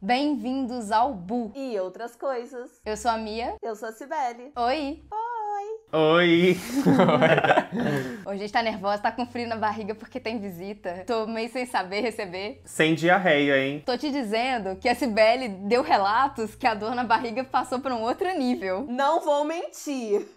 Bem-vindos ao Bu. E outras coisas. Eu sou a Mia. Eu sou a Cibele. Oi. Oi! Hoje a gente tá nervosa, tá com frio na barriga porque tem visita. Tô meio sem saber receber. Sem diarreia, hein? Tô te dizendo que a Cibele deu relatos que a dor na barriga passou pra um outro nível. Não vou mentir.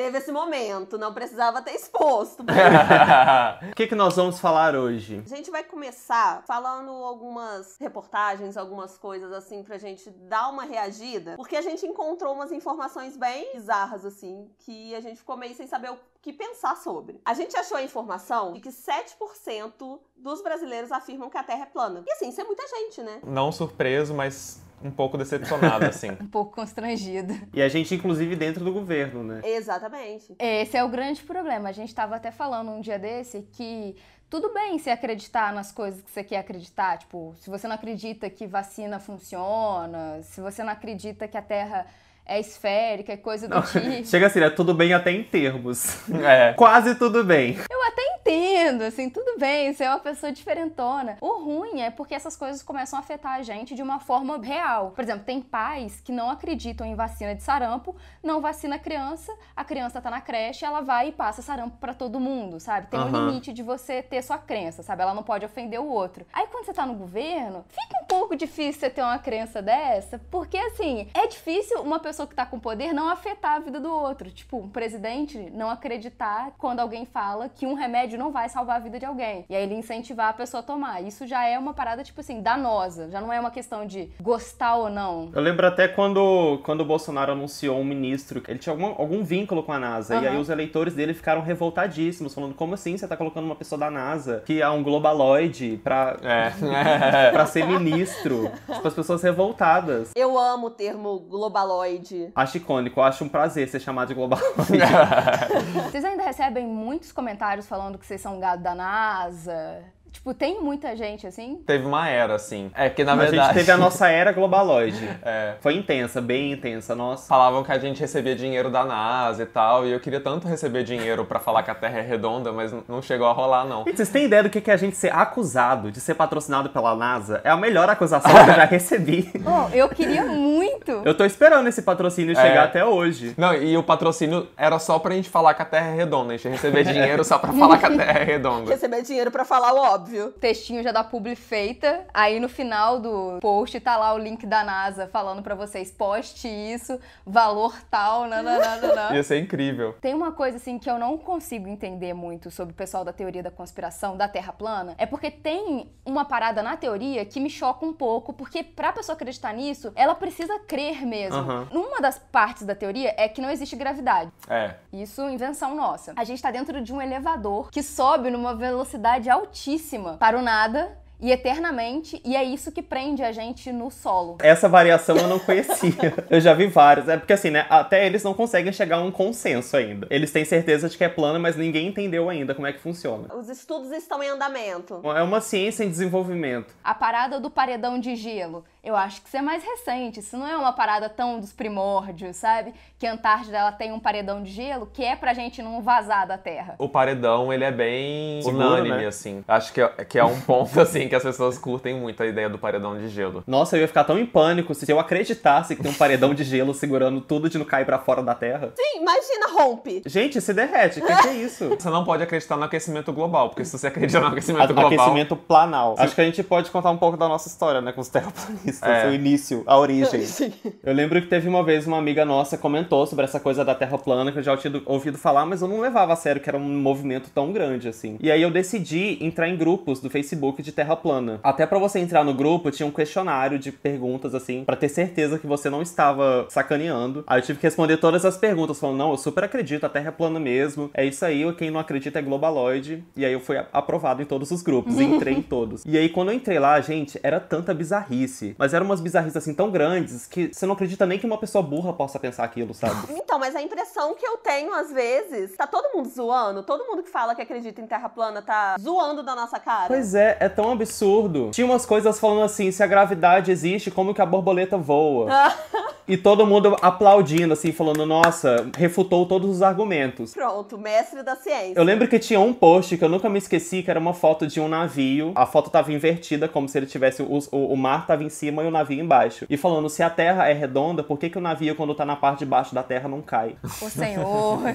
Teve esse momento, não precisava ter exposto. O que, que nós vamos falar hoje? A gente vai começar falando algumas reportagens, algumas coisas assim pra gente dar uma reagida, porque a gente encontrou umas informações bem bizarras assim, que a gente ficou meio sem saber o que pensar sobre. A gente achou a informação de que 7% dos brasileiros afirmam que a Terra é plana. E assim, isso é muita gente, né? Não surpreso, mas um pouco decepcionado, assim. Um pouco constrangida. E a gente, inclusive, dentro do governo, né? Exatamente. Esse é o grande problema. A gente tava até falando um dia desse que tudo bem se acreditar nas coisas que você quer acreditar. Tipo, se você não acredita que vacina funciona, se você não acredita que a Terra é esférica, é coisa do tipo. Chega assim, né? Tudo bem até em termos. É. Quase tudo bem. Eu entendo, assim, tudo bem, você é uma pessoa diferentona. O ruim é porque essas coisas começam a afetar a gente de uma forma real. Por exemplo, tem pais que não acreditam em vacina de sarampo, não vacina a criança, a criança tá na creche, ela vai e passa sarampo pra todo mundo, sabe? Tem um Aham. limite de você ter sua crença, sabe? Ela não pode ofender o outro. Aí quando você tá no governo, fica um pouco difícil você ter uma crença dessa, porque assim, é difícil uma pessoa que tá com poder não afetar a vida do outro. Tipo, um presidente não acreditar quando alguém fala que um remédio não vai salvar a vida de alguém. E aí ele incentivar a pessoa a tomar. Isso já é uma parada, tipo assim, danosa. Já não é uma questão de gostar ou não. Eu lembro até quando, quando o Bolsonaro anunciou um ministro, ele tinha algum, algum vínculo com a NASA. E Aham. aí os eleitores dele ficaram revoltadíssimos, falando: como assim você tá colocando uma pessoa da NASA, que é um globaloide, pra, É. pra ser ministro? tipo, as pessoas revoltadas. Eu amo o termo globaloide. Acho icônico, eu acho um prazer ser chamado de globaloide. Vocês ainda recebem muitos comentários falando que vocês são gado da NASA? Tipo, tem muita gente assim? Teve uma era, assim. É que, na a verdade... gente teve a nossa era globaloide. É. Foi intensa, bem intensa, nossa. Falavam que a gente recebia dinheiro da NASA e tal, e eu queria tanto receber dinheiro pra falar que a Terra é redonda, mas não chegou a rolar, não. Gente, vocês têm ideia do que que é a gente ser acusado de ser patrocinado pela NASA? É a melhor acusação que eu já recebi. Oh, eu queria muito! Eu tô esperando esse patrocínio chegar até hoje. Não, e o patrocínio era só pra gente falar que a Terra é redonda, a gente ia receber dinheiro só pra falar que a Terra é redonda. Receber dinheiro pra falar o óbvio. Textinho já da publi feita. Aí no final do post tá lá o link da NASA falando pra vocês: poste isso, valor tal, nananana. Ia ser incrível. Tem uma coisa assim que eu não consigo entender muito sobre o pessoal da teoria da conspiração da Terra plana, é porque tem uma parada na teoria que me choca um pouco, porque pra pessoa acreditar nisso, ela precisa crer mesmo. Aham. Uma das partes da teoria é que não existe gravidade. É. Isso invenção nossa. A gente tá dentro de um elevador que sobe numa velocidade altíssima para o nada e eternamente, e é isso que prende a gente no solo. Essa variação eu não conhecia. eu já vi várias. É porque assim, né? Até eles não conseguem chegar a um consenso ainda. Eles têm certeza de que é plana, mas ninguém entendeu ainda como é que funciona. Os estudos estão em andamento. É uma ciência em desenvolvimento. A parada do paredão de gelo, eu acho que isso é mais recente. Isso não é uma parada tão dos primórdios, sabe? Que a Antártida ela tem um paredão de gelo que é pra gente não vazar da Terra. O paredão, ele é bem Seguro, unânime, né? assim. Acho que é, que é um ponto, assim, que as pessoas curtem muito a ideia do paredão de gelo. Nossa, eu ia ficar tão em pânico se eu acreditasse que tem um paredão de gelo segurando tudo de não cair pra fora da Terra. Sim, imagina, rompe. Gente, se derrete. O que, que é isso? Você não pode acreditar no aquecimento global, porque se você acredita no aquecimento global... Aquecimento planal. Acho que a gente pode contar um pouco da nossa história, né? Com os terraplanistas. É. O início, a origem. Sim. Eu lembro que teve uma vez uma amiga nossa comentou sobre essa coisa da Terra plana, que eu já tinha ouvido falar, mas eu não levava a sério que era um movimento tão grande assim. E aí eu decidi entrar em grupos do Facebook de Terra plana. Até pra você entrar no grupo, tinha um questionário de perguntas assim, pra ter certeza que você não estava sacaneando. Aí eu tive que responder todas as perguntas, falando: "Não, eu super acredito, a Terra é plana mesmo. É isso aí, quem não acredita é globaloide". E aí eu fui aprovado em todos os grupos, entrei em todos. E aí quando eu entrei lá, gente, era tanta bizarrice, mas eram umas bizarrices assim tão grandes que você não acredita nem que uma pessoa burra possa pensar aquilo, sabe? Então, mas a impressão que eu tenho às vezes, tá todo mundo zoando, todo mundo que fala que acredita em terra plana tá zoando da nossa cara. Pois é, é tão absurdo. Tinha umas coisas falando assim, se a gravidade existe, como que a borboleta voa? E todo mundo aplaudindo, assim, falando, nossa, refutou todos os argumentos. Pronto, mestre da ciência. Eu lembro que tinha um post que eu nunca me esqueci, que era uma foto de um navio. A foto tava invertida, como se ele tivesse. O, o, o mar tava em cima e o navio embaixo. E falando, se a Terra é redonda, por que, que o navio, quando tá na parte de baixo da Terra, não cai? Ô Senhor.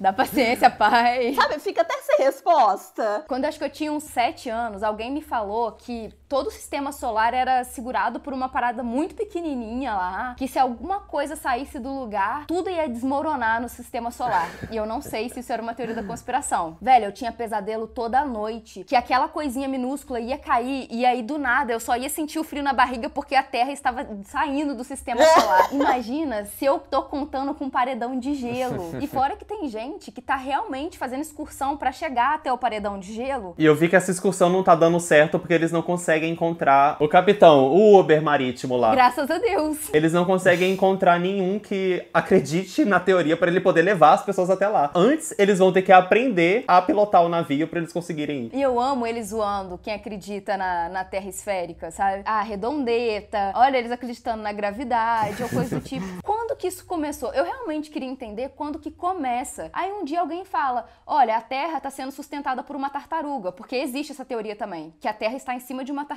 Dá paciência, pai. Sabe, fica até sem resposta. Quando eu acho que eu tinha uns 7 anos, alguém me falou que todo o sistema solar era segurado por uma parada muito pequenininha lá, que se alguma coisa saísse do lugar, tudo ia desmoronar no sistema solar. E eu não sei se isso era uma teoria da conspiração. Velho, eu tinha pesadelo toda noite, que aquela coisinha minúscula ia cair e aí do nada eu só ia sentir o frio na barriga porque a Terra estava saindo do sistema solar. Imagina se eu tô contando com um paredão de gelo. E fora que tem gente que tá realmente fazendo excursão para chegar até o paredão de gelo. E eu vi que essa excursão não tá dando certo porque eles não conseguem encontrar o capitão, o Uber marítimo lá. Graças a Deus. Eles não conseguem encontrar nenhum que acredite na teoria para ele poder levar as pessoas até lá. Antes, eles vão ter que aprender a pilotar o navio para eles conseguirem ir. E eu amo eles zoando quem acredita na, na Terra esférica, sabe? Ah, redondeta, olha eles acreditando na gravidade ou coisa do tipo. Quando que isso começou? Eu realmente queria entender quando que começa. Aí um dia alguém fala: olha, a Terra está sendo sustentada por uma tartaruga, porque existe essa teoria também, que a Terra está em cima de uma tartaruga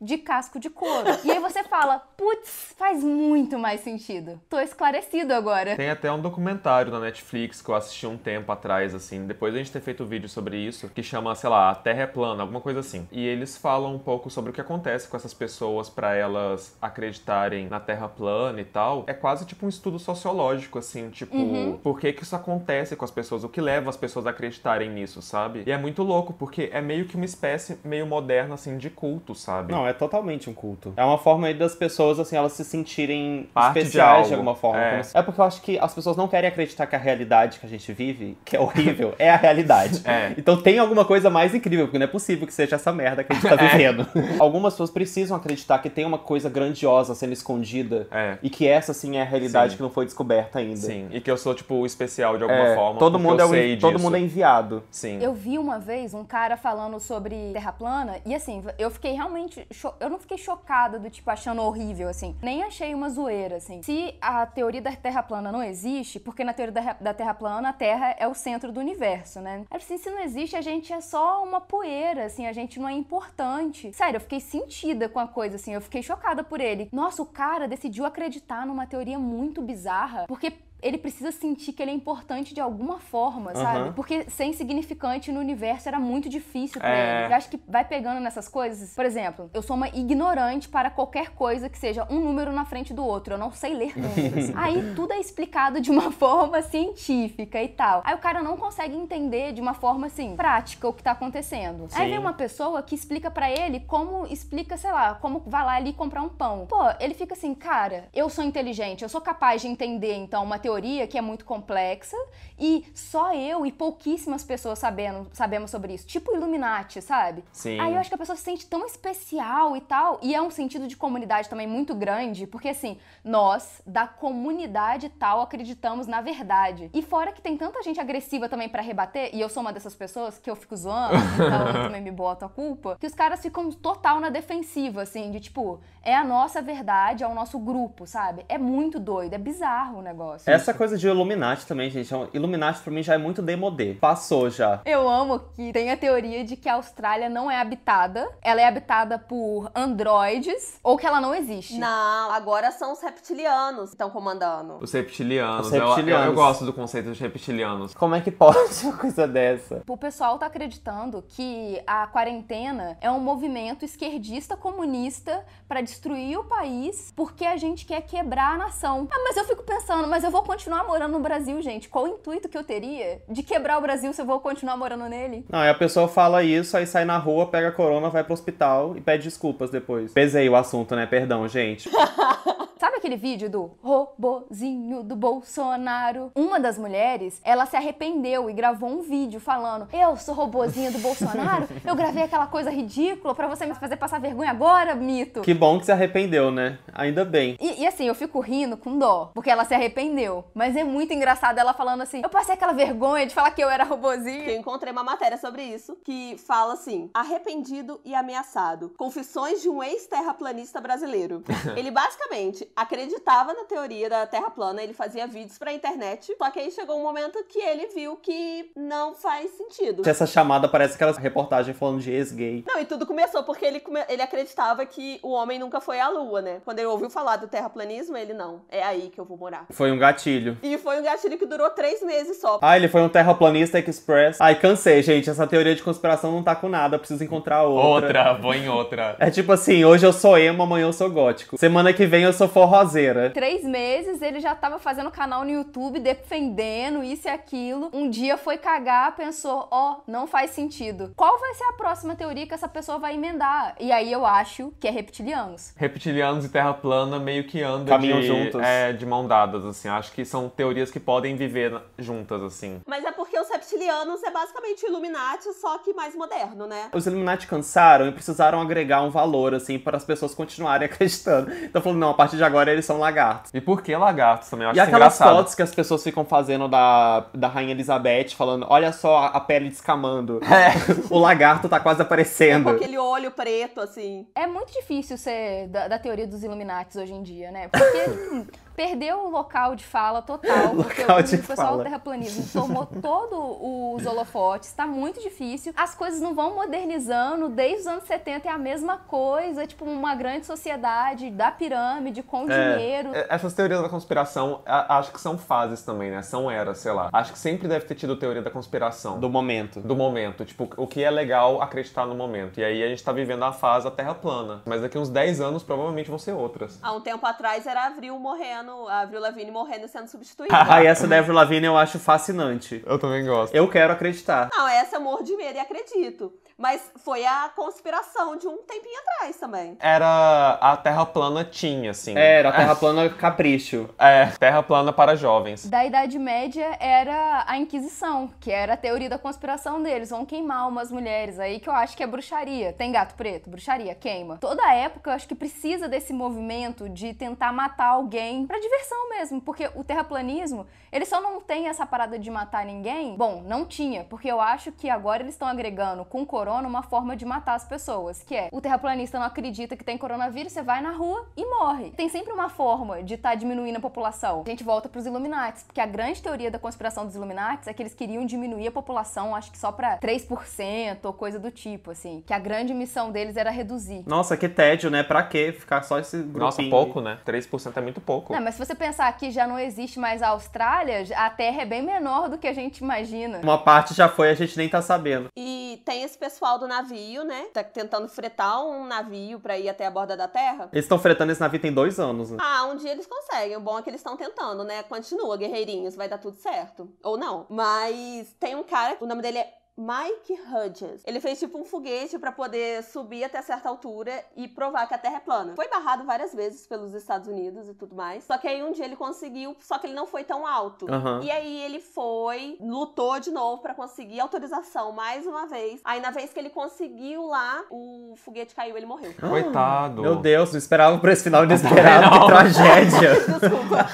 de casco de couro. E aí você fala: putz, faz muito mais sentido. Tô esclarecido agora. Tem até um documentário na Netflix que eu assisti um tempo atrás, assim, depois a gente ter feito um vídeo sobre isso, que chama, sei lá, A Terra é Plana, alguma coisa assim. E eles falam um pouco sobre o que acontece com essas pessoas para elas acreditarem na Terra plana e tal. É quase tipo um estudo sociológico, assim, tipo, Uhum. por que que isso acontece com as pessoas, o que leva as pessoas a acreditarem nisso, sabe? E é muito louco, porque é meio que uma espécie meio moderna, assim, de culto, sabe? Não, é totalmente um culto. É uma forma aí das pessoas, assim, elas se sentirem Parte de especiais de, algo. alguma forma. É. É porque eu acho que as pessoas não querem acreditar que a realidade que a gente vive, que é horrível, é a realidade. É. Então tem alguma coisa mais incrível, porque não é possível que seja essa merda que a gente tá vivendo. Algumas pessoas precisam acreditar que tem uma coisa grandiosa sendo escondida É. e que essa sim é a realidade Sim. que não foi descoberta ainda. Sim, e que eu sou, tipo, especial de alguma É, forma. todo mundo eu é um- sei todo mundo é enviado. Sim. Eu vi uma vez um cara falando sobre terra plana e assim, eu fiquei realmente. cho- Eu não fiquei chocada do tipo achando horrível, assim. Nem achei uma zoeira, assim. Se a teoria da terra plana não existe, porque na teoria da, da terra plana a terra é o centro do universo, né? Aí, assim, se não existe, a gente é só uma poeira, assim, a gente não é importante. Sério, eu fiquei sentida com a coisa, assim, eu fiquei chocada por ele. Nossa, o cara decidiu acreditar numa teoria muito bizarra, porque. Ele precisa sentir que ele é importante de alguma forma, sabe? Aham. Porque ser insignificante no universo era muito difícil pra É. ele. Eu acho que vai pegando nessas coisas. Por exemplo, eu sou uma ignorante para qualquer coisa que seja um número na frente do outro. Eu não sei ler números. Aí tudo é explicado de uma forma científica e tal. Aí o cara não consegue entender de uma forma assim, prática o que tá acontecendo. Aí Sim. vem uma pessoa que explica pra ele como explica, sei lá, como vai lá ali comprar um pão. Pô, ele fica assim, cara, eu sou inteligente, eu sou capaz de entender então uma teoria que é muito complexa e só eu e pouquíssimas pessoas sabendo, sabemos sobre isso. Tipo Illuminati, sabe? Sim. Aí eu acho que a pessoa se sente tão especial e tal. E é um sentido de comunidade também muito grande, porque assim, nós, da comunidade tal, acreditamos na verdade. E fora que tem tanta gente agressiva também pra rebater, e eu sou uma dessas pessoas que eu fico zoando, então eu também me boto a culpa, que os caras ficam total na defensiva, assim, de tipo, é a nossa verdade, é o nosso grupo, sabe? É muito doido, é bizarro o negócio. Essa coisa de Illuminati também, gente. é um- Illuminati pra mim já é muito demodê. Passou já. Eu amo que tem a teoria de que a Austrália não é habitada, ela é habitada por androides ou que ela não existe. Não, agora são os reptilianos que estão comandando. Os reptilianos. Os Eu- Eu, reptilianos. eu gosto do conceito de reptilianos. Como é que pode uma coisa dessa? O pessoal tá acreditando que a quarentena é um movimento esquerdista comunista pra destruir o país porque a gente quer quebrar a nação. Ah, mas eu fico pensando, mas eu vou continuar morando no Brasil, gente. Qual o intuito que eu teria de quebrar o Brasil se eu vou continuar morando nele? Não, e a pessoa fala isso, aí sai na rua, pega a corona, vai pro hospital e pede desculpas depois. Pesei o assunto, né? Perdão, gente. Aquele vídeo do robozinho do Bolsonaro. Uma das mulheres, ela se arrependeu e gravou um vídeo falando: Eu sou robozinha do Bolsonaro, eu gravei aquela coisa ridícula pra você me fazer passar vergonha agora, mito. Que bom que se arrependeu, né? Ainda bem. E, e assim, eu fico rindo com dó, porque ela se arrependeu. Mas é muito engraçado ela falando assim: Eu passei aquela vergonha de falar que eu era robozinho. Eu encontrei uma matéria sobre isso que fala assim: arrependido e ameaçado. Confissões de um ex-terraplanista brasileiro. ele basicamente acreditava na teoria da Terra plana, ele fazia vídeos pra internet, só que aí chegou um momento que ele viu que não faz sentido. Essa chamada parece aquela reportagem falando de ex-gay. Não, e tudo começou porque ele, come- ele acreditava que o homem nunca foi à lua, né? Quando ele ouviu falar do terraplanismo, ele não. É aí que eu vou morar. Foi um gatilho. E foi um gatilho que durou três meses só. Ah, ele foi um terraplanista express. Ai, cansei, gente. Essa teoria de conspiração não tá com nada. Eu preciso encontrar outra. Outra, vou em outra. É tipo assim, hoje eu sou emo, amanhã eu sou gótico. Semana que vem eu sou forrozeira. Três meses ele já tava fazendo canal no YouTube defendendo isso e aquilo. Um dia foi cagar, pensou: ó, não faz sentido. Qual vai ser a próxima teoria que essa pessoa vai emendar? E aí eu acho que é reptilianos. Reptilianos e Terra plana meio que andam Caminham de, juntos. É, de mão dadas, assim. Acho que são teorias que podem viver juntas, assim. Mas é porque os reptilianos é basicamente o Illuminati, só que mais moderno, né? Os Illuminati cansaram e precisaram agregar um valor, assim, para as pessoas continuarem acreditando. Então falando, não, a partir de agora eles são lagartos. E por que lagartos também? Eu acho E aquelas engraçado. fotos que as pessoas ficam fazendo da, da Rainha Elizabeth, falando, olha só a, pele descamando. o lagarto tá quase Com aparecendo. aquele olho preto, assim. É muito difícil ser da, da teoria dos Illuminatis hoje em dia, né? Porque perdeu o local de fala total. Porque Local o, pessoal fala. do terraplanismo tomou todos os holofotes. Tá muito difícil. As coisas não vão modernizando. Desde os anos 70 é a mesma coisa. Tipo, uma grande sociedade da pirâmide com É. dinheiro. É, Essas teorias da conspiração, acho que são fases também, né? São eras, sei lá. Acho que sempre deve ter tido teoria da conspiração. Do momento. do momento, tipo, o que é legal acreditar no momento. E aí a gente tá vivendo a fase da Terra plana. Mas daqui uns 10 anos provavelmente vão ser outras. Há um tempo atrás era Avril morrendo, a Avril Lavigne morrendo e sendo substituída. Ah, e essa da Avril Lavigne eu acho fascinante. Eu também gosto. Eu quero acreditar. Não, essa eu morro de medo e acredito. Mas foi a conspiração de um tempinho atrás também. Era a Terra plana tinha, assim. Era, a Terra plana capricho. É, Terra plana para jovens. Da Idade Média era a Inquisição, que era a teoria da conspiração deles. Vão queimar umas mulheres aí, que eu acho que é bruxaria. Tem gato preto? Bruxaria, queima. Toda época eu acho que precisa desse movimento de tentar matar alguém pra diversão mesmo. Porque o terraplanismo, ele só não tem essa parada de matar ninguém. Bom, não tinha, porque eu acho que agora eles estão agregando com o corona uma forma de matar as pessoas, que é o terraplanista não acredita que tem coronavírus, você vai na rua e morre. Tem sempre uma forma de estar diminuindo a população. A gente volta pros Illuminati, porque a grande teoria da conspiração dos Illuminati é que eles queriam diminuir a população, acho que só pra 3% ou coisa do tipo, assim. Que a grande missão deles era reduzir. Nossa, que tédio, né? Pra quê? Ficar só esse grupinho. Nossa, pouco, né? 3% é muito pouco. Não, mas se você pensar que já não existe mais a Austrália, a Terra é bem menor do que a gente imagina. Uma parte já foi, a gente nem tá sabendo. E tem esse pessoal do navio, né? Tá tentando fretar um navio pra ir até a borda da Terra. Eles estão fretando esse navio tem dois anos, né? Ah, um dia eles conseguem. O bom é que eles estão tentando, né? Continua, guerreirinhos, vai dar tudo certo. Ou não. Mas tem um cara, o nome dele é Mike Hudges. Ele fez tipo um foguete pra poder subir até certa altura e provar que a Terra é plana. Foi barrado várias vezes pelos Estados Unidos e tudo mais. Só que aí um dia ele conseguiu, só que ele não foi tão alto. Aham. E aí ele foi, lutou de novo pra conseguir autorização mais uma vez. Aí na vez que ele conseguiu lá, o foguete caiu, ele morreu. Coitado. Meu Deus, não esperava por esse final inesperado. que tragédia. Desculpa,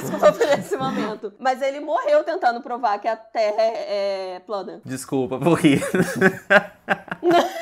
desculpa por esse momento. Mas ele morreu tentando provar que a Terra é, é plana. Desculpa por rir.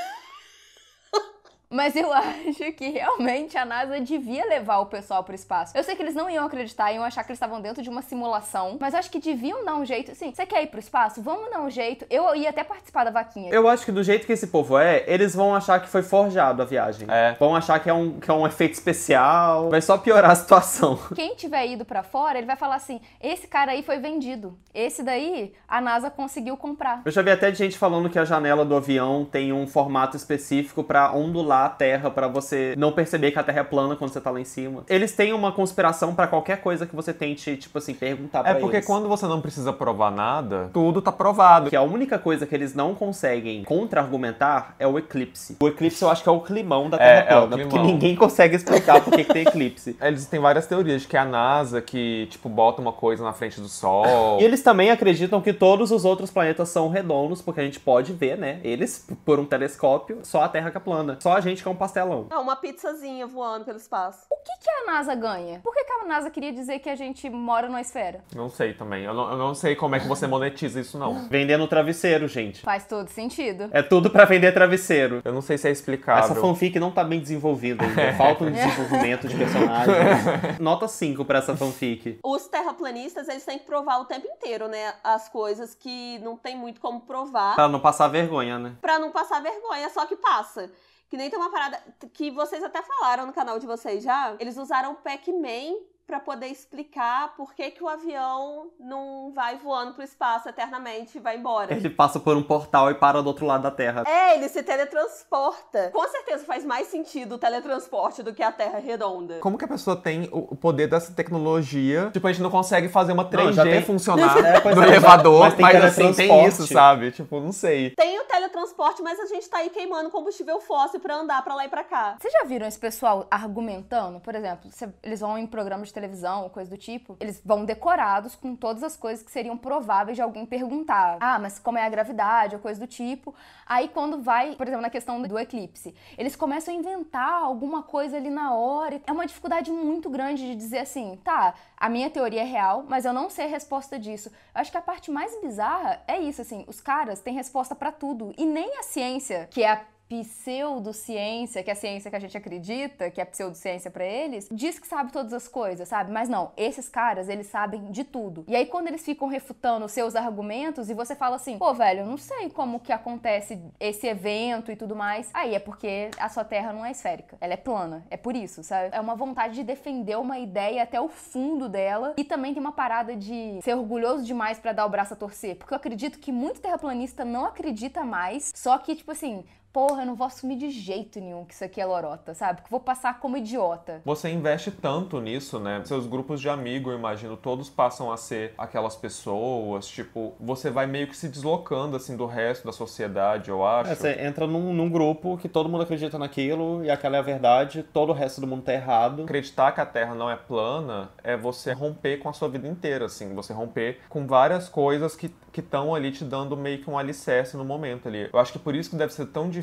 Mas eu acho que realmente a NASA devia levar o pessoal pro espaço. Eu sei que eles não iam acreditar, iam achar que eles estavam dentro de uma simulação, mas eu acho que deviam dar um jeito. Assim, você quer ir pro espaço? Vamos dar um jeito. Eu ia até participar da vaquinha. Eu acho que do jeito que esse povo é, eles vão achar que foi forjado a viagem. É. Vão achar que é, um, que é um efeito especial. Vai só piorar a situação. Quem tiver ido pra fora, ele vai falar assim: esse cara aí foi vendido. Esse daí a NASA conseguiu comprar. Eu já vi até de gente falando que a janela do avião tem um formato específico pra ondular a Terra pra você não perceber que a Terra é plana quando você tá lá em cima. Eles têm uma conspiração pra qualquer coisa que você tente, tipo assim, perguntar pra É porque eles. quando você não precisa provar nada, tudo tá provado. Que a única coisa que eles não conseguem contra-argumentar é o eclipse. O eclipse eu acho que é o climão da É, Terra é plana, porque climão. ninguém consegue explicar por que, tem eclipse. Eles têm várias teorias de que é a NASA que, tipo, bota uma coisa na frente do Sol. E eles também acreditam que todos os outros planetas são redondos, porque a gente pode ver, né? Eles, por um telescópio, só a Terra que é plana. Só a gente que é um pastelão. Não, uma pizzazinha voando pelo espaço. O que, que a NASA ganha? Por que, que a NASA queria dizer que a gente mora numa esfera? Não sei também. Eu não, eu não sei como é que você monetiza isso, não. Vendendo travesseiro, gente. Faz todo sentido. É tudo pra vender travesseiro. Eu não sei se é explicável. Essa fanfic não tá bem desenvolvida ainda. Falta um desenvolvimento de personagens. Nota 5 pra essa fanfic. Os terraplanistas, eles têm que provar o tempo inteiro, né? As coisas que não tem muito como provar. Pra não passar vergonha, né? Pra não passar vergonha, só que passa. Que nem tem uma parada que vocês até falaram no canal de vocês já. Eles usaram Pac-Man pra poder explicar por que, que o avião não vai voando pro espaço eternamente e vai embora. Ele passa por um portal e para do outro lado da Terra. É, ele se teletransporta. Com certeza faz mais sentido o teletransporte do que a Terra redonda. Como que a pessoa tem o poder dessa tecnologia? Tipo, a gente não consegue fazer uma 3G Não, já tem- funcionar É, no é, elevador, mas mas, tem assim, tem isso, sabe? Tipo, não sei. Tem o teletransporte, mas a gente tá aí queimando combustível fóssil pra andar pra lá e pra cá. Vocês já viram esse pessoal argumentando? Por exemplo, cê- eles vão em programas de televisão, coisa do tipo, eles vão decorados com todas as coisas que seriam prováveis de alguém perguntar. Ah, mas como é a gravidade, ou coisa do tipo. Aí quando vai, por exemplo, na questão do eclipse, eles começam a inventar alguma coisa ali na hora. É uma dificuldade muito grande de dizer assim, tá, a minha teoria é real, mas eu não sei a resposta disso. Eu acho que a parte mais bizarra é isso, assim, os caras têm resposta pra tudo. E nem a ciência, que é a pseudociência, que é a ciência que a gente acredita, que é pseudociência pra eles, diz que sabe todas as coisas, sabe? Mas não, esses caras, eles sabem de tudo. E aí quando eles ficam refutando os seus argumentos e você fala assim, pô, velho, eu não sei como que acontece esse evento e tudo mais, aí é porque a sua terra não é esférica, ela é plana, é por isso, sabe? É uma vontade de defender uma ideia até o fundo dela e também tem uma parada de ser orgulhoso demais pra dar o braço a torcer, porque eu acredito que muito terraplanista não acredita mais, só que, tipo assim, porra, eu não vou assumir de jeito nenhum que isso aqui é lorota, sabe? Porque eu vou passar como idiota. Você investe tanto nisso, né? Seus grupos de amigos, eu imagino, todos passam a ser aquelas pessoas, tipo, você vai meio que se deslocando, assim, do resto da sociedade, eu acho. É, você entra num, num grupo que todo mundo acredita naquilo e aquela é a verdade, todo o resto do mundo tá errado. Acreditar que a Terra não é plana é você romper com a sua vida inteira, assim. Você romper com várias coisas que estão ali te dando meio que um alicerce no momento ali. Eu acho que por isso que deve ser tão difícil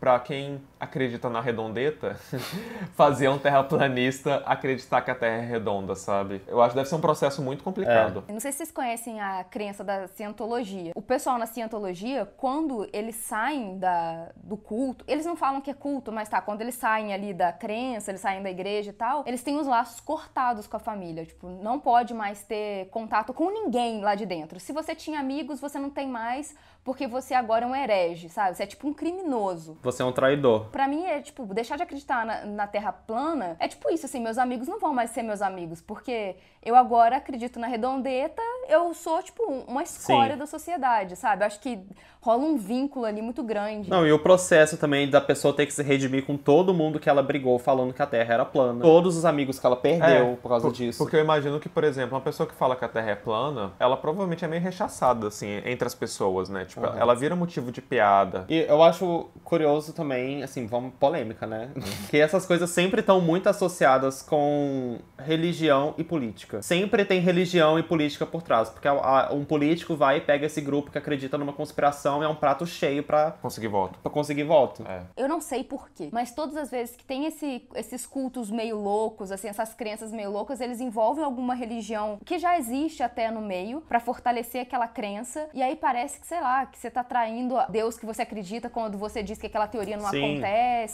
pra quem acredita na redondeta fazer um terraplanista acreditar que a Terra é redonda, sabe? Eu acho que deve ser um processo muito complicado. Eu Não sei se vocês conhecem a crença da cientologia. O pessoal na cientologia, quando eles saem da, do culto, eles não falam que é culto, mas tá, quando eles saem ali da crença, eles saem da igreja e tal, eles têm os laços cortados com a família. Tipo, não pode mais ter contato com ninguém lá de dentro. Se você tinha amigos, você não tem mais, porque você agora é um herege, sabe? Você é tipo um criminoso. Você é um traidor. Pra mim é tipo, deixar de acreditar na, na Terra plana é tipo isso, assim, meus amigos não vão mais ser meus amigos, porque eu agora acredito na redondeta, eu sou, tipo, uma escória Sim. da sociedade, sabe? Acho que rola um vínculo ali muito grande. Não, e o processo também da pessoa ter que se redimir com todo mundo que ela brigou falando que a Terra era plana. Todos os amigos que ela perdeu É, por causa por- disso. Porque eu imagino que, por exemplo, uma pessoa que fala que a Terra é plana, ela provavelmente é meio rechaçada, assim, entre as pessoas, né? Tipo, Aham. ela vira motivo de piada. E eu acho curioso também, assim, vamos polêmica, né? que essas coisas sempre estão muito associadas com religião e política. Sempre tem religião e política por trás, porque a- a- um político vai e pega esse grupo que acredita numa conspiração e é um prato cheio pra, Conseguir voto. pra conseguir voto. É. Eu não sei porquê, mas todas as vezes que tem esse- esses cultos meio loucos, assim, essas crenças meio loucas, eles envolvem alguma religião que já existe até no meio pra fortalecer aquela crença. E aí parece que, sei lá, que você tá traindo a Deus que você acredita quando você diz que aquela teoria não Sim. acontece.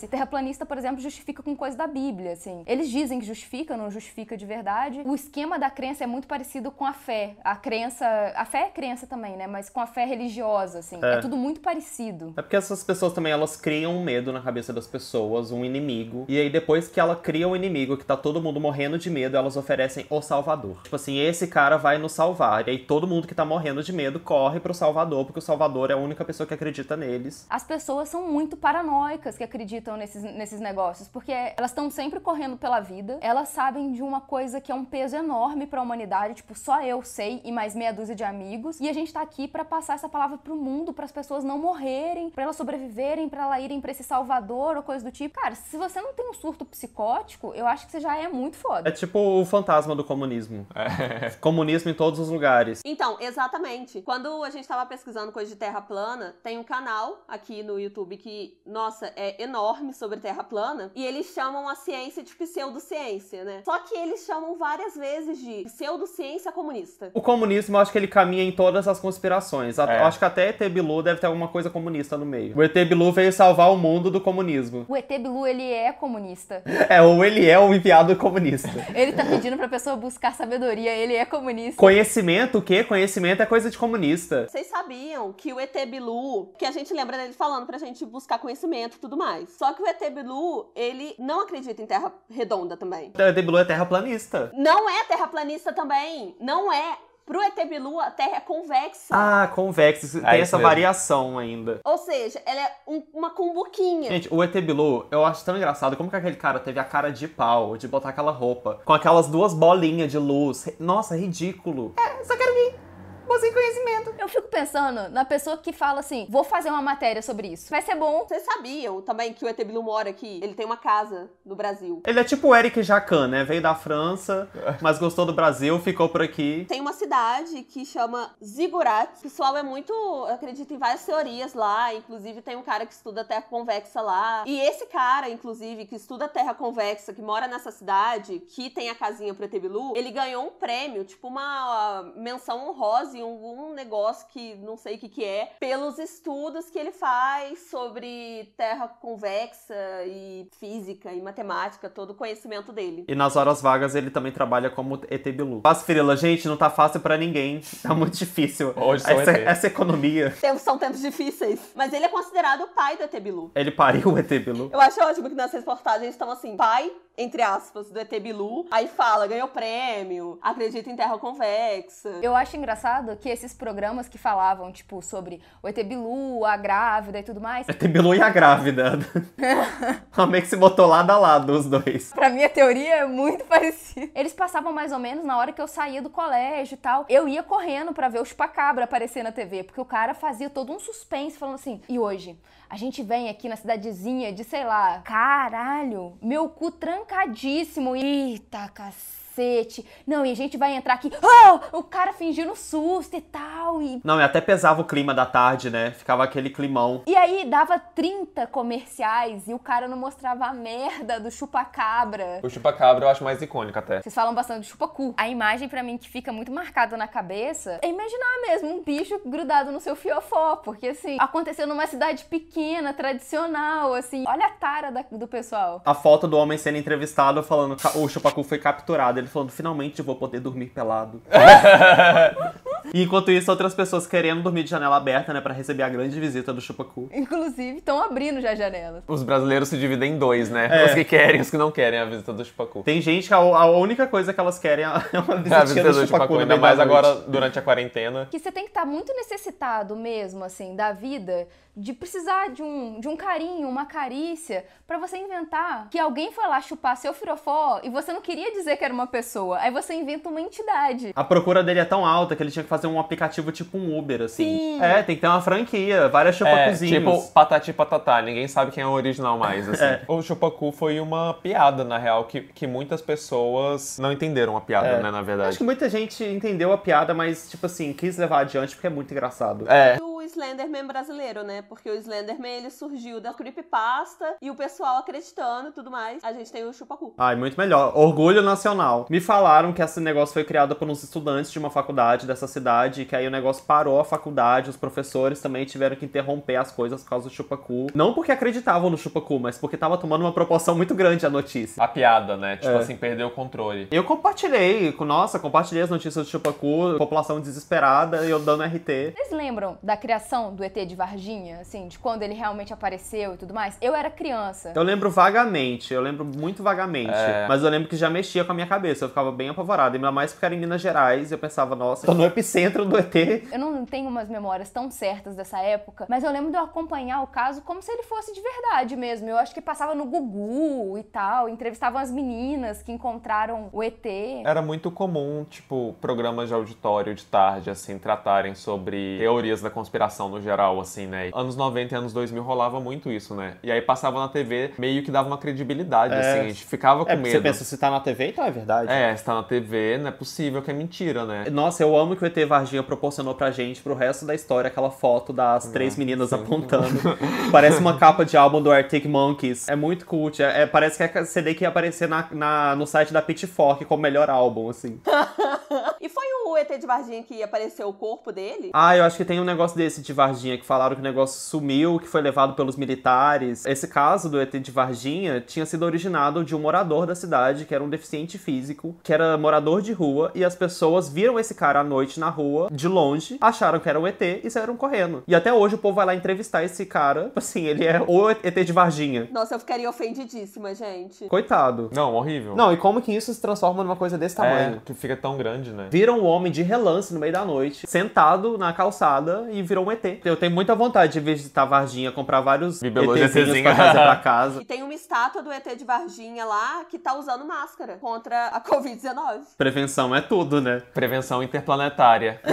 Terraplanista, por exemplo, justifica com coisa da Bíblia, assim. Eles dizem que justifica, não justifica de verdade. O esquema da crença é muito parecido com a fé. A crença, a fé é crença também, né? Mas com a fé religiosa, assim. É. é tudo muito parecido. É porque essas pessoas também, elas criam um medo na cabeça das pessoas, um inimigo. E aí depois que ela cria um inimigo, que tá todo mundo morrendo de medo, elas oferecem o salvador. Tipo assim, esse cara vai nos salvar. E aí todo mundo que tá morrendo de medo corre pro salvador, porque o salvador é a única pessoa que acredita neles. As pessoas são muito paranoicas, que acreditam nesses, nesses negócios, porque elas estão sempre correndo pela vida, elas sabem de uma coisa que é um peso enorme para a humanidade, tipo, só eu sei e mais meia dúzia de amigos, e a gente tá aqui para passar essa palavra pro mundo, para as pessoas não morrerem, para elas sobreviverem, para elas irem para esse salvador ou coisa do tipo. Cara, se você não tem um surto psicótico, eu acho que você já é muito foda. É tipo o fantasma do comunismo. É. Comunismo em todos os lugares. Então, exatamente. Quando a gente tava pesquisando coisa de terra plana, tem um canal aqui no YouTube que, nossa, é enorme sobre terra plana, e eles chamam a ciência de pseudociência, né? Só que eles chamam várias vezes de pseudociência comunista. O comunismo, eu acho que ele caminha em todas as conspirações. É. Eu acho que até ET Bilu deve ter alguma coisa comunista no meio. O ET Bilu veio salvar o mundo do comunismo. O ET Bilu, ele é comunista. É, ou ele é um enviado comunista. ele tá pedindo pra pessoa buscar sabedoria, ele é comunista. Conhecimento, o quê? Conhecimento é coisa de comunista. Vocês sabiam que o ET Bilu, que a gente lembra dele falando pra gente buscar conhecimento e tudo mais. Só que o ET Bilu, ele não acredita em terra redonda também. O ET Bilu é terraplanista. Não é terraplanista também. Não é. Pro ET Bilu, a Terra é convexa. Ah, convexa. Tem essa mesmo. variação ainda. Ou seja, ela é um, uma cumbuquinha. Gente, o ET Bilu, eu acho tão engraçado como que aquele cara teve a cara de pau, de botar aquela roupa, com aquelas duas bolinhas de luz. Nossa, ridículo. É, só quero vir sem conhecimento. Eu fico pensando na pessoa que fala assim: vou fazer uma matéria sobre isso. Vai ser bom. Vocês sabiam também que o ET Bilu mora aqui? Ele tem uma casa no Brasil. Ele é tipo o Eric Jacan, né? Veio da França, mas gostou do Brasil, ficou por aqui. Tem uma cidade que chama Zigurat. O pessoal é muito. acredita em várias teorias lá. Inclusive, tem um cara que estuda terra convexa lá. E esse cara, inclusive, que estuda terra convexa, que mora nessa cidade, que tem a casinha pro ET Bilu, ele ganhou um prêmio, tipo uma menção honrosa em algum negócio que não sei o que, que é, pelos estudos que ele faz sobre terra convexa e física e matemática, todo o conhecimento dele. E nas horas vagas ele também trabalha como ET Bilu. Faz frila, gente, não tá fácil para ninguém. Tá muito difícil. Hoje essa, essa economia. Tempos são tempos difíceis. Mas ele é considerado o pai do ET Bilu. Ele pariu o ET Bilu. Eu acho ótimo que nas reportagens estão assim, pai entre aspas, do ET Bilu. Aí fala, ganhou prêmio, acredita em terra convexa. Eu acho engraçado que esses programas que falavam, tipo, sobre o ET Bilu, a grávida e tudo mais. ET Bilu e a grávida. a meio que se botou lado a lado os dois. Pra mim a teoria é muito parecida. Eles passavam mais ou menos na hora que eu saía do colégio e tal. Eu ia correndo para ver o chupacabra aparecer na TV, porque o cara fazia todo um suspense falando assim: "E hoje a gente vem aqui na cidadezinha de, sei lá, caralho, meu cu trancadíssimo. Eita, cacete cacete. Não, e a gente vai entrar aqui. Oh! O cara fingindo susto e tal. E... Não, e até pesava o clima da tarde, né? Ficava aquele climão. E aí dava 30 comerciais e o cara não mostrava a merda do chupacabra. O chupacabra eu acho mais icônico até. Vocês falam bastante do chupacu. A imagem para mim que fica muito marcada na cabeça é imaginar mesmo um bicho grudado no seu fiofó. Porque assim, aconteceu numa cidade pequena, tradicional, assim. Olha a tara da, do pessoal. A foto do homem sendo entrevistado falando o chupacu foi capturado ele falando, finalmente eu vou poder dormir pelado. e enquanto isso, outras pessoas querendo dormir de janela aberta, né, para receber a grande visita do Chupacu. Inclusive, estão abrindo já janelas. Os brasileiros se dividem em dois, né? É. Os que querem e os que não querem a visita do Chupacu. Tem gente que a, a única coisa que elas querem é uma visita, é a visita do, do Chupacu. Ainda mais agora, durante a quarentena. Que você tem que estar tá muito necessitado mesmo, assim, da vida de precisar de um, de um carinho, uma carícia, para você inventar que alguém foi lá chupar seu firofó e você não queria dizer que era uma pessoa. Aí você inventa uma entidade. A procura dele é tão alta que ele tinha que fazer um aplicativo tipo um Uber, assim. Sim. É, tem que ter uma franquia, várias chupacuzinhos. É, tipo patati patatá, ninguém sabe quem é o original mais, assim. É. O chupacu foi uma piada, na real, que, que muitas pessoas não entenderam a piada, é. né, na verdade. Acho que muita gente entendeu a piada, mas, tipo assim, quis levar adiante porque é muito engraçado. É. O Slenderman brasileiro, né? Porque o Slenderman ele surgiu da creepypasta e o pessoal acreditando e tudo mais. A gente tem o Chupacu. Ai, muito melhor. Orgulho nacional. Me falaram que esse negócio foi criado por uns estudantes de uma faculdade dessa cidade, que aí o negócio parou a faculdade, os professores também tiveram que interromper as coisas por causa do Chupacu. Não porque acreditavam no Chupacu, mas porque tava tomando uma proporção muito grande a notícia. A piada, né? Tipo é. assim, perdeu o controle. Eu compartilhei, nossa, compartilhei as notícias do Chupacu, população desesperada e eu dando RT. Vocês lembram da criação criação do ET de Varginha, assim, de quando ele realmente apareceu e tudo mais, eu era criança. Eu lembro vagamente, eu lembro muito vagamente. É. Mas eu lembro que já mexia com a minha cabeça, eu ficava bem apavorado. Ainda mais porque era em Minas Gerais, e eu pensava, nossa, tô no epicentro do ET. Eu não tenho umas memórias tão certas dessa época, mas eu lembro de eu acompanhar o caso como se ele fosse de verdade mesmo. Eu acho que passava no Gugu e tal, entrevistavam as meninas que encontraram o ET. Era muito comum, tipo, programas de auditório de tarde, assim, tratarem sobre teorias da conspiração no geral, assim, né? Anos 90 e anos 2000 rolava muito isso, né? E aí passava na TV, meio que dava uma credibilidade, É. assim, a gente ficava com É, medo. você pensa, se tá na TV, então é verdade. É, se tá na TV, não é possível que é mentira, né? Nossa, eu amo que o ET Varginha proporcionou pra gente, pro resto da história, aquela foto das três meninas sim. apontando. Parece uma capa de álbum do Arctic Monkeys. É muito cult. É, é- parece que é a CD que ia aparecer na, na- no site da Pitchfork como melhor álbum, assim. E foi o ET de Varginha que apareceu o corpo dele? Ah, eu acho que tem um negócio desse de Varginha, que falaram que o negócio sumiu, que foi levado pelos militares. Esse caso do ET de Varginha tinha sido originado de um morador da cidade, que era um deficiente físico, que era morador de rua, e as pessoas viram esse cara à noite na rua, de longe, acharam que era o ET e saíram correndo. E até hoje o povo vai lá entrevistar esse cara, assim, ele é o ET de Varginha. Nossa, eu ficaria ofendidíssima, gente. Coitado. Não, horrível. Não, e como que isso se transforma numa coisa desse tamanho? É, que fica tão grande, né? Viram um homem de relance no meio da noite, sentado na calçada e virou um ET. Eu tenho muita vontade de visitar Varginha, comprar vários Bibelô de ETzinhos ETzinho. pra trazer pra casa. E tem uma estátua do ET de Varginha lá que tá usando máscara contra a Covid-19. Prevenção é tudo, né? Prevenção interplanetária.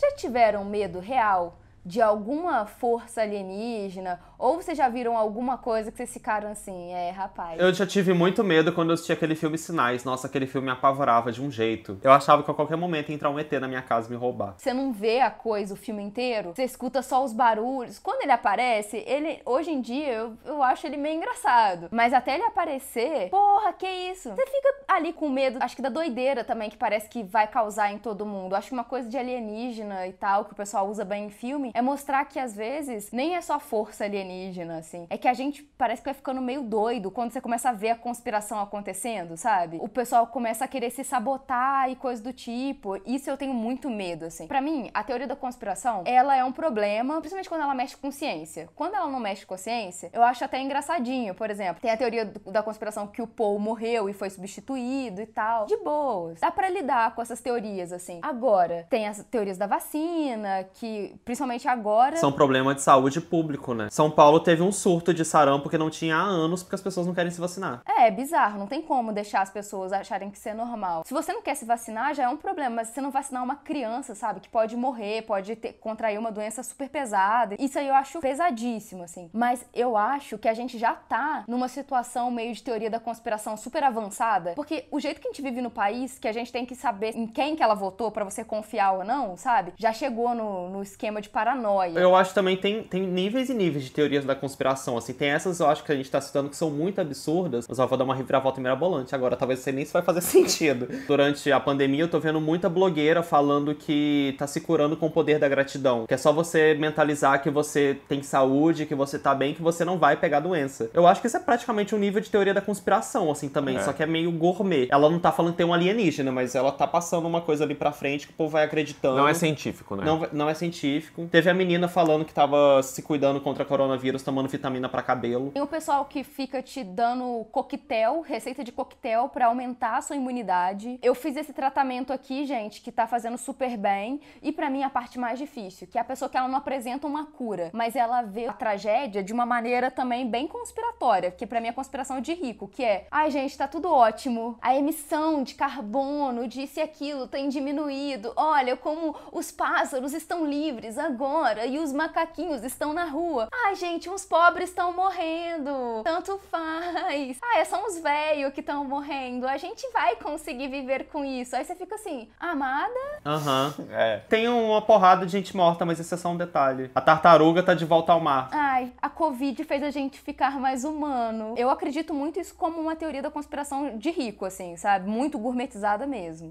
Já tiveram medo real de alguma força alienígena? Ou vocês já viram alguma coisa que vocês ficaram assim, é, rapaz? Eu já tive muito medo quando eu assisti aquele filme Sinais. Nossa, aquele filme me apavorava de um jeito. Eu achava que a qualquer momento ia entrar um ET na minha casa e me roubar. Você não vê a coisa o filme inteiro, você escuta só os barulhos. Quando ele aparece, ele hoje em dia eu, eu acho ele meio engraçado. Mas até ele aparecer, porra, que isso? Você fica ali com medo, acho que da doideira também, que parece que vai causar em todo mundo. Acho que uma coisa de alienígena e tal, que o pessoal usa bem em filme, é mostrar que às vezes nem é só força alienígena, assim. É que a gente parece que vai ficando meio doido quando você começa a ver a conspiração acontecendo, sabe? O pessoal começa a querer se sabotar e coisa do tipo. Isso eu tenho muito medo, assim. Pra mim, a teoria da conspiração, ela é um problema, principalmente quando ela mexe com ciência. Quando ela não mexe com ciência, eu acho até engraçadinho. Por exemplo, tem a teoria da conspiração que o Paul morreu e foi substituído e tal. De boas. Dá pra lidar com essas teorias, assim. Agora, tem as teorias da vacina, que principalmente agora. São problema de saúde público, né? São Paulo teve um surto de sarampo que não tinha há anos porque as pessoas não querem se vacinar. É, é bizarro, não tem como deixar as pessoas acharem que isso é normal. Se você não quer se vacinar, já é um problema, mas se você não vacinar uma criança, sabe, que pode morrer, pode ter, contrair uma doença super pesada, isso aí eu acho pesadíssimo, assim. Mas eu acho que a gente já tá numa situação meio de teoria da conspiração super avançada, porque o jeito que a gente vive no país, que a gente tem que saber em quem que ela votou pra você confiar ou não, sabe, já chegou no, no esquema de paranoia. Eu acho também tem, tem níveis e níveis de teorias da conspiração. Assim, tem essas eu acho que a gente tá citando que são muito absurdas, mas eu vou dar uma reviravolta mirabolante agora. Talvez sei nem se vai fazer sentido. Durante a pandemia, eu tô vendo muita blogueira falando que tá se curando com o poder da gratidão. Que é só você mentalizar que você tem saúde, que você tá bem, que você não vai pegar doença. Eu acho que isso é praticamente um nível de teoria da conspiração, assim, também. É. Só que é meio gourmet. Ela não tá falando que tem um alienígena, mas ela tá passando uma coisa ali pra frente que o povo vai acreditando. Não é científico, né? Não, não é científico. Teve a menina falando que tava se cuidando contra coronavírus, tomando vitamina pra cabelo. Tem o pessoal que fica te dando coquetel, receita de coquetel pra aumentar a sua imunidade. Eu fiz esse tratamento aqui, gente, que tá fazendo super bem. E pra mim a parte mais difícil, que é a pessoa que ela não apresenta uma cura, mas ela vê a tragédia de uma maneira também bem conspiratória, que pra mim é conspiração de rico, que é, ai gente, tá tudo ótimo. A emissão de carbono, disso e aquilo tem diminuído. Olha como os pássaros estão livres agora e os macaquinhos estão na rua. Ai, gente, os pobres estão morrendo. Tanto faz. Ah, são os velhos que estão morrendo. A gente vai conseguir viver com isso. Aí você fica assim, amada? Aham. É. Tem uma porrada de gente morta, mas esse é só um detalhe. A tartaruga tá de volta ao mar. Ai, a Covid fez a gente ficar mais humano. Eu acredito muito isso como uma teoria da conspiração de rico, assim, sabe? Muito gourmetizada mesmo.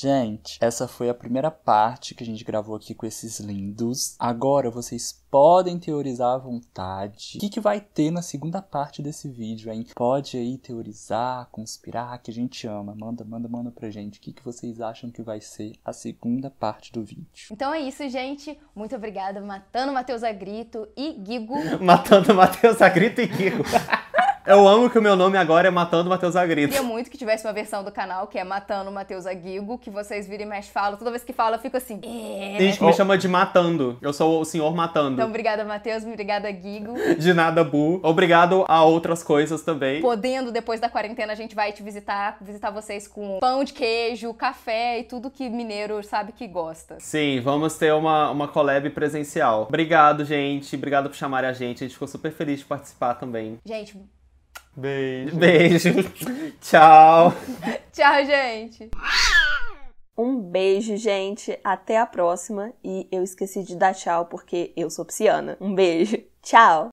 Gente, essa foi a primeira parte que a gente gravou aqui com esses lindos. Agora vocês podem teorizar à vontade. O que, que vai ter na segunda parte desse vídeo, hein? Pode aí teorizar, conspirar, que a gente ama. Manda, manda, manda pra gente. O que, que vocês acham que vai ser a segunda parte do vídeo? Então é isso, gente. Muito obrigada, Matando Matheus Agrito e Guigo. Matando Matheus Agrito e Kiko. Eu amo que o meu nome agora é Matando Matheus Agrito. Queria muito que tivesse uma versão do canal que é Matando Matheus Aguigo, que vocês viram e mexe falam. Toda vez que fala, eu fico assim. É. Tem gente que me chama de Matando. Eu sou o senhor Matando. Então, obrigada, Matheus. Obrigada, Guigo. De nada, Bu. Obrigado a outras coisas também. Podendo, depois da quarentena, a gente vai te visitar, visitar vocês com pão de queijo, café e tudo que mineiro sabe que gosta. Sim, vamos ter uma, uma collab presencial. Obrigado, gente. Obrigado por chamarem a gente. A gente ficou super feliz de participar também. Gente, Beijo. Beijo. Tchau. tchau, gente. Um beijo, gente. Até a próxima. E eu esqueci de dar tchau porque eu sou pisciana. Um beijo. Tchau.